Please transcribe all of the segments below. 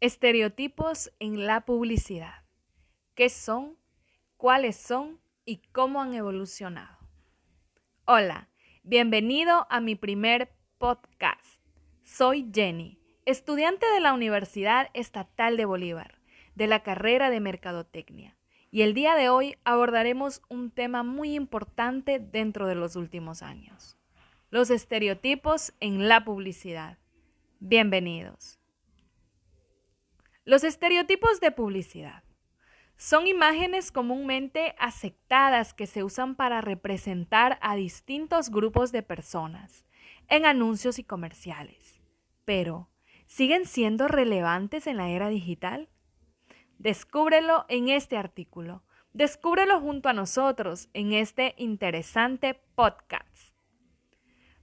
Estereotipos en la publicidad. ¿Qué son? ¿Cuáles son? ¿Y cómo han evolucionado? Hola, bienvenido a mi primer podcast. Soy Jenny, estudiante de la Universidad Estatal de Bolívar, de la carrera de Mercadotecnia. Y el día de hoy abordaremos un tema muy importante dentro de los últimos años. Los estereotipos en la publicidad. Bienvenidos. Los estereotipos de publicidad son imágenes comúnmente aceptadas que se usan para representar a distintos grupos de personas en anuncios y comerciales. Pero, ¿siguen siendo relevantes en la era digital? Descúbrelo en este artículo. Descúbrelo junto a nosotros en este interesante podcast.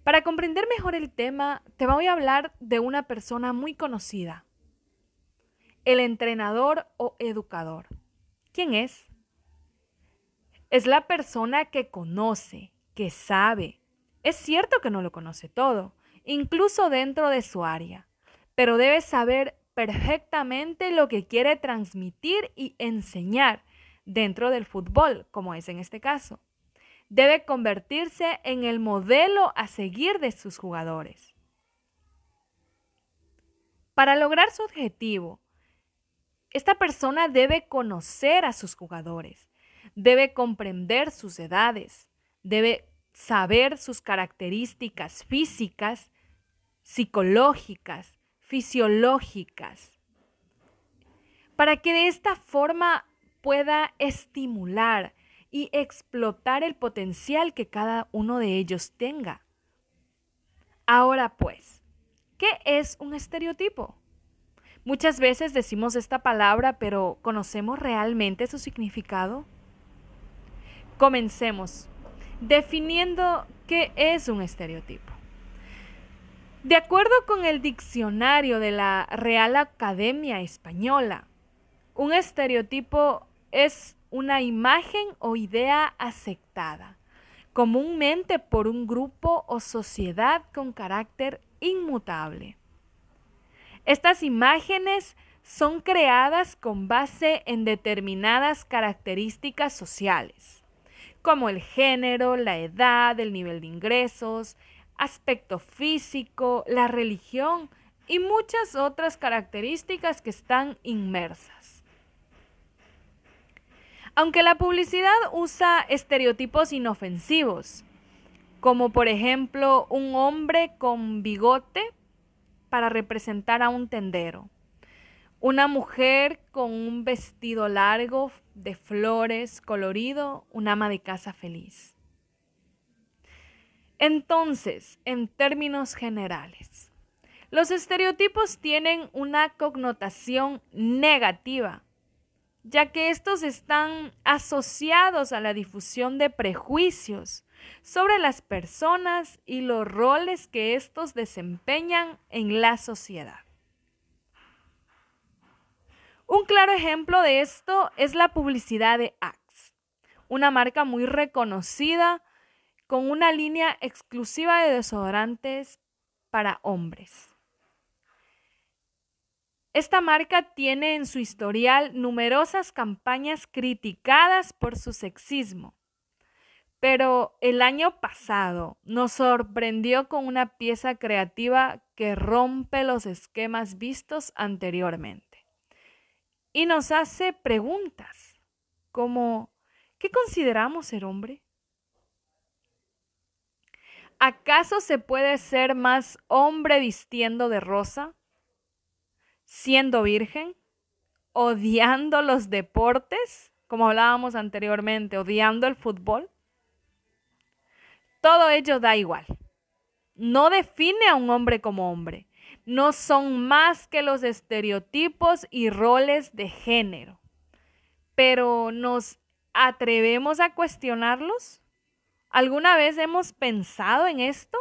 Para comprender mejor el tema, te voy a hablar de una persona muy conocida, el entrenador o educador. ¿Quién es? Es la persona que conoce, que sabe. Es cierto que no lo conoce todo, incluso dentro de su área, pero debe saber perfectamente lo que quiere transmitir y enseñar dentro del fútbol, como es en este caso. Debe convertirse en el modelo a seguir de sus jugadores. Para lograr su objetivo, esta persona debe conocer a sus jugadores, debe comprender sus edades, debe saber sus características físicas, psicológicas, fisiológicas, para que de esta forma pueda estimular y explotar el potencial que cada uno de ellos tenga. Ahora pues, ¿qué es un estereotipo? Muchas veces decimos esta palabra, pero ¿conocemos realmente su significado? Comencemos definiendo qué es un estereotipo. De acuerdo con el diccionario de la Real Academia Española, un estereotipo es una imagen o idea aceptada comúnmente por un grupo o sociedad con carácter inmutable. Estas imágenes son creadas con base en determinadas características sociales, como el género, la edad, el nivel de ingresos, aspecto físico, la religión y muchas otras características que están inmersas. Aunque la publicidad usa estereotipos inofensivos, como por ejemplo un hombre con bigote para representar a un tendero. Una mujer con un vestido largo de flores, colorido, un ama de casa feliz. Entonces, en términos generales, los estereotipos tienen una connotación negativa, ya que estos están asociados a la difusión de prejuicios sobre las personas y los roles que estos desempeñan en la sociedad. Un claro ejemplo de esto es la publicidad de Axe, una marca muy reconocida con una línea exclusiva de desodorantes para hombres. Esta marca tiene en su historial numerosas campañas criticadas por su sexismo, pero el año pasado nos sorprendió con una pieza creativa que rompe los esquemas vistos anteriormente y nos hace preguntas como ¿qué consideramos ser hombre? ¿Acaso se puede ser más hombre vistiendo de rosa? ¿Siendo virgen? ¿Odiando los deportes? Como hablábamos anteriormente, odiando el fútbol todo ello da igual. No define a un hombre como hombre. No son más que los estereotipos y roles de género. Pero ¿nos atrevemos a cuestionarlos? ¿Alguna vez hemos pensado en esto?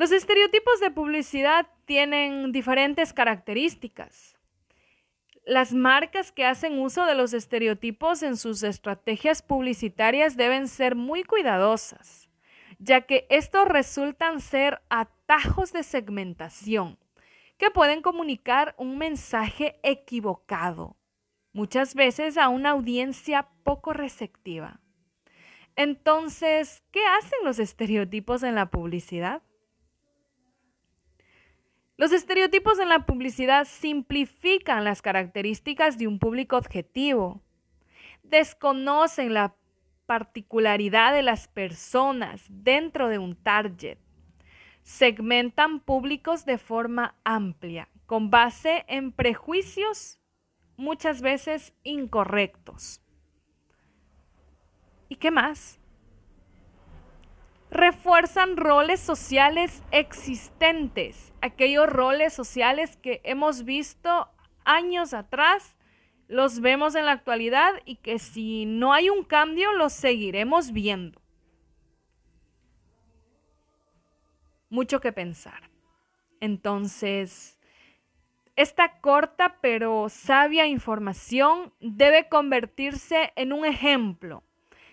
Los estereotipos de publicidad tienen diferentes características. Las marcas que hacen uso de los estereotipos en sus estrategias publicitarias deben ser muy cuidadosas, ya que estos resultan ser atajos de segmentación que pueden comunicar un mensaje equivocado, muchas veces a una audiencia poco receptiva. Entonces, ¿qué hacen los estereotipos en la publicidad? Los estereotipos en la publicidad simplifican las características de un público objetivo, desconocen la particularidad de las personas dentro de un target, segmentan públicos de forma amplia, con base en prejuicios muchas veces incorrectos. ¿Y qué más? Refuerzan roles sociales existentes, aquellos roles sociales que hemos visto años atrás, los vemos en la actualidad y que si no hay un cambio los seguiremos viendo. Mucho que pensar. Entonces, esta corta pero sabia información debe convertirse en un ejemplo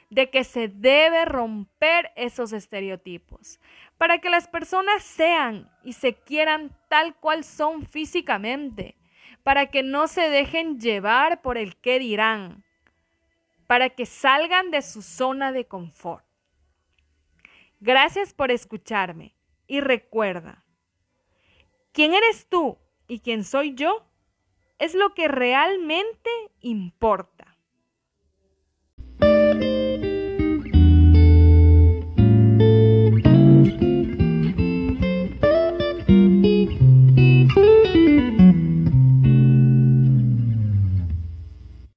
de que se debe romper esos estereotipos para que las personas sean y se quieran tal cual son físicamente, para que no se dejen llevar por el qué dirán, para que salgan de su zona de confort. Gracias por escucharme y recuerda, ¿quién eres tú y quién soy yo? Es lo que realmente importa.